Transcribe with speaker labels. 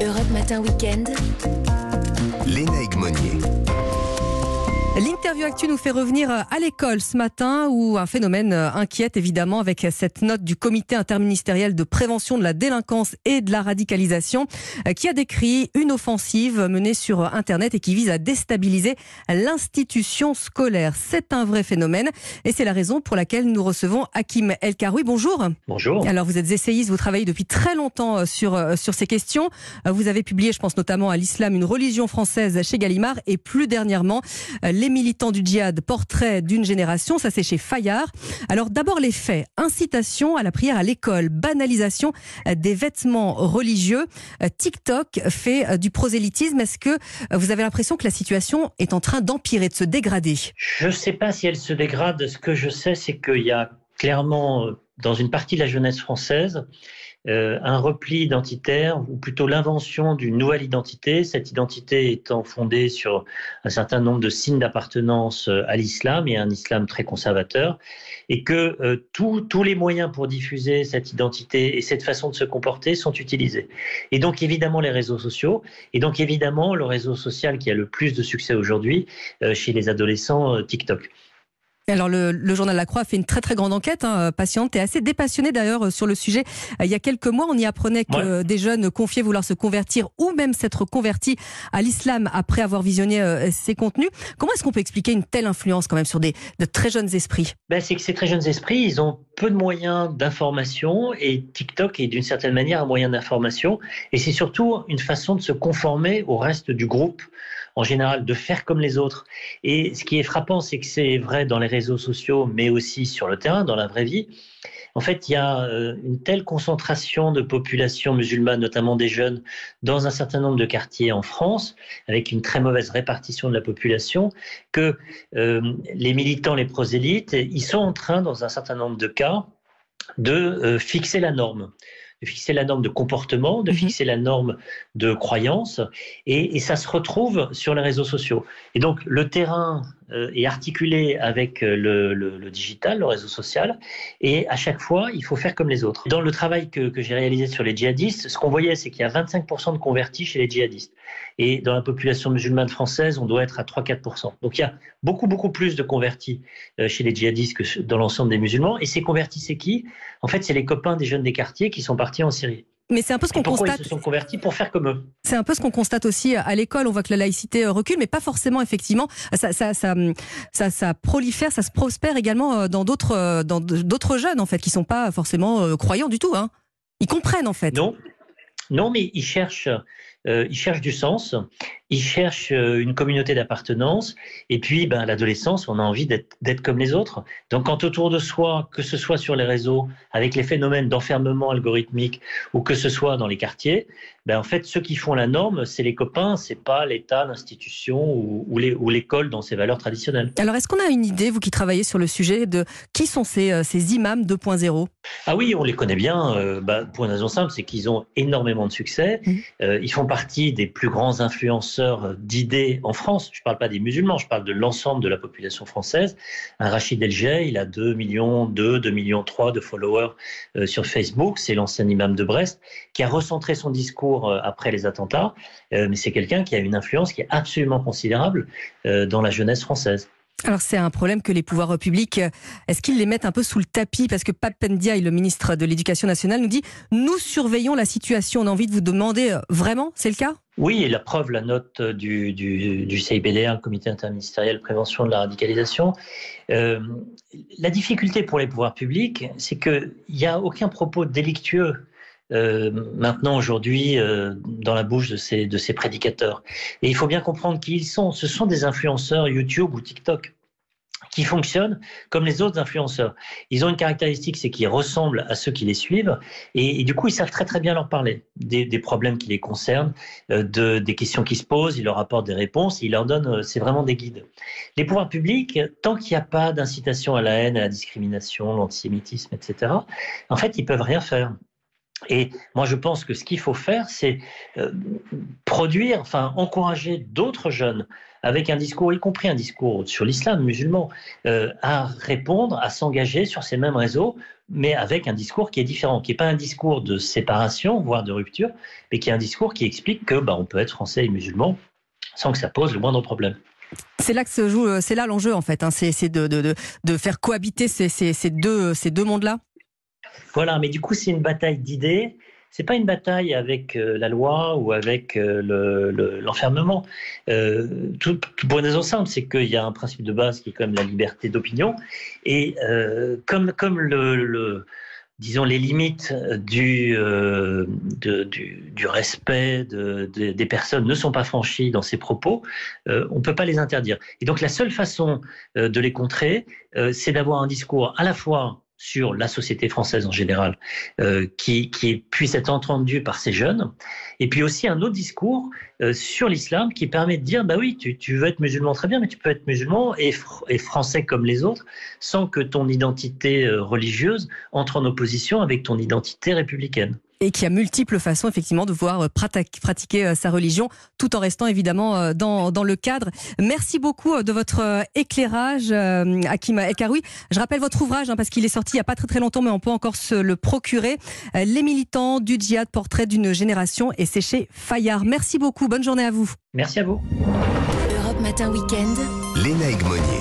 Speaker 1: Europe Matin Weekend.
Speaker 2: Léna Monnier.
Speaker 3: L'interview actu nous fait revenir à l'école ce matin où un phénomène inquiète évidemment avec cette note du comité interministériel de prévention de la délinquance et de la radicalisation qui a décrit une offensive menée sur Internet et qui vise à déstabiliser l'institution scolaire. C'est un vrai phénomène et c'est la raison pour laquelle nous recevons Hakim El Karoui. Bonjour.
Speaker 4: Bonjour.
Speaker 3: Alors vous êtes essayiste, vous travaillez depuis très longtemps sur, sur ces questions. Vous avez publié, je pense notamment à l'islam, une religion française chez Gallimard et plus dernièrement les militants du djihad, portrait d'une génération, ça c'est chez Fayard. Alors d'abord les faits, incitation à la prière à l'école, banalisation des vêtements religieux, TikTok fait du prosélytisme. Est-ce que vous avez l'impression que la situation est en train d'empirer, de se dégrader?
Speaker 4: Je ne sais pas si elle se dégrade. Ce que je sais, c'est qu'il y a clairement dans une partie de la jeunesse française euh, un repli identitaire, ou plutôt l'invention d'une nouvelle identité, cette identité étant fondée sur un certain nombre de signes d'appartenance euh, à l'islam et un islam très conservateur, et que euh, tous les moyens pour diffuser cette identité et cette façon de se comporter sont utilisés. Et donc évidemment les réseaux sociaux, et donc évidemment le réseau social qui a le plus de succès aujourd'hui chez les adolescents, TikTok.
Speaker 3: Alors le, le, journal La Croix a fait une très très grande enquête, hein, patiente et assez dépassionnée d'ailleurs euh, sur le sujet. Euh, il y a quelques mois, on y apprenait que des jeunes confiés vouloir se convertir ou même s'être convertis à l'islam après avoir visionné euh, ces contenus. Comment est-ce qu'on peut expliquer une telle influence quand même sur des de très jeunes esprits?
Speaker 4: Ben, C'est que ces très jeunes esprits, ils ont peu de moyens d'information et TikTok est d'une certaine manière un moyen d'information et c'est surtout une façon de se conformer au reste du groupe en général de faire comme les autres. Et ce qui est frappant, c'est que c'est vrai dans les réseaux sociaux, mais aussi sur le terrain, dans la vraie vie. En fait, il y a euh, une telle concentration de population musulmane, notamment des jeunes, dans un certain nombre de quartiers en France, avec une très mauvaise répartition de la population, que euh, les militants, les prosélytes, ils sont en train, dans un certain nombre de cas, de euh, fixer la norme de fixer la norme de comportement, de mhm. fixer la norme de croyance, et, et, ça se retrouve sur les réseaux sociaux. Et donc le terrain euh, est articulé avec euh, le, digital, le réseau social, et à chaque fois, il faut faire comme les autres. Dans le travail que, que j'ai réalisé sur les djihadistes, ce qu'on voyait, c'est qu'il y a 25% de convertis chez les djihadistes. Et dans la population musulmane française, on doit être à 3-4%. Donc il y a beaucoup, beaucoup plus de convertis euh, chez les djihadistes que dans l'ensemble des musulmans. Et ces convertis, c'est qui? En fait, c'est les copains des jeunes des quartiers qui sont partis en Syrie.
Speaker 3: Mais c'est un peu ce qu'on constate.
Speaker 4: Ils se sont convertis pour faire comme eux.
Speaker 3: C'est un peu ce qu'on constate aussi à l'école. On voit que la laïcité euh, recule, mais pas forcément effectivement. Ça, ça, ça, ça, ça prolifère, ça se prospère également euh, dans d'autres, euh, dans d'autres jeunes en fait, qui sont pas forcément croyants du tout. Hein. Ils comprennent en fait.
Speaker 4: Non, non, mais ils cherchent, euh, ils cherchent du sens ils cherchent euh, une communauté d'appartenance. Et puis, ben, l'adolescence, on a envie d'être comme les autres. Donc, quand autour de soi, que ce soit sur les réseaux, avec les phénomènes d'enfermement algorithmique, ou que ce soit dans les quartiers, ben, en fait, ceux qui font la norme, c'est les copains, c'est pas l'État, l'institution ou, ou l'école dans ses valeurs traditionnelles.
Speaker 3: Alors, est-ce qu'on a une idée, vous qui travaillez sur le sujet, de qui sont ces, euh, ces imams 2.0
Speaker 4: Ah oui, on les connaît bien. Euh, bah, pour une raison simple, c'est qu'ils ont énormément de succès. Mmh. Euh, ils font partie des plus grands influenceurs d'idées en France. Je ne parle pas des musulmans, je parle de l'ensemble de la population française. Un Rachid El il a 2 millions 2, 2 millions 3 de followers euh, sur Facebook. C'est l'ancien imam de Brest qui a recentré son discours euh, après les attentats. Euh, mais c'est quelqu'un qui a une influence qui est absolument considérable dans la jeunesse française.
Speaker 3: Alors c'est un problème que les pouvoirs publics, est-ce qu'ils les mettent un peu sous le tapis? Parce que Pat Ndiaye, le ministre de l'Éducation nationale, nous dit « Nous surveillons la situation ». On a envie de vous demander, vraiment, c'est le cas?
Speaker 4: Oui, et la preuve, la note du, du, du CIBDR, le Comité interministériel prévention de la radicalisation. Euh, la difficulté pour les pouvoirs publics, c'est qu'il n'y a aucun propos délictueux euh, maintenant aujourd'hui euh, dans la bouche de ces, prédicateurs. Et il faut bien comprendre qui ils sont. Ce sont des influenceurs YouTube ou TikTok qui fonctionnent comme les autres influenceurs. Ils ont une caractéristique, c'est qu'ils ressemblent à ceux qui les suivent, et, du coup, ils savent très très bien leur parler des, problèmes qui les concernent, euh, de, des questions qui se posent, ils leur apportent des réponses, ils leur donnent, c'est vraiment des guides. Les pouvoirs publics, tant qu'il n'y a pas d'incitation à la haine, à la discrimination, l'antisémitisme, etc., en fait, ils peuvent rien faire. Et moi, je pense que ce qu'il faut faire, c'est euh, produire, enfin, encourager d'autres jeunes avec un discours, y compris un discours sur l'islam musulman, euh, à répondre, à s'engager sur ces mêmes réseaux, mais avec un discours qui est différent, qui n'est pas un discours de séparation, voire de rupture, mais qui est un discours qui explique que bah, on peut être français et musulman sans que ça pose le moindre problème.
Speaker 3: C'est là que se joue, c'est là l'enjeu en fait, hein. c'est de, de, faire cohabiter ces deux mondes-là.
Speaker 4: Voilà, mais du coup c'est une bataille d'idées c'est pas une bataille avec euh, la loi ou avec euh, l'enfermement. Euh, tout, pour une raison simple, c'est qu'il y a un principe de base qui est quand même la liberté d'opinion. Et comme, comme le, disons, les limites du, du, respect des personnes ne sont pas franchies dans ces propos, on ne peut pas les interdire. Et donc la seule façon de les contrer, c'est d'avoir un discours à la fois sur la société française en général, euh, qui, puisse être entendu par ces jeunes. Et puis aussi un autre discours euh, sur l'islam qui permet de dire, bah oui, tu, veux être musulman très bien, mais tu peux être musulman et, et français comme les autres, sans que ton identité euh, religieuse entre en opposition avec ton identité républicaine
Speaker 3: et qui a multiples façons effectivement de pouvoir euh, pratiquer euh, sa religion tout en restant évidemment euh, dans, dans le cadre. Merci beaucoup de votre éclairage, Akima Ekaroui. Je rappelle votre ouvrage hein, parce qu'il est sorti il n'y a pas très très longtemps, mais on peut encore se le procurer. Les militants du djihad, portrait d'une génération, et c'est chez Fayard. Merci beaucoup. Bonne journée à vous.
Speaker 4: Merci à vous.
Speaker 2: Europe Matin Weekend. Léna Egmonier.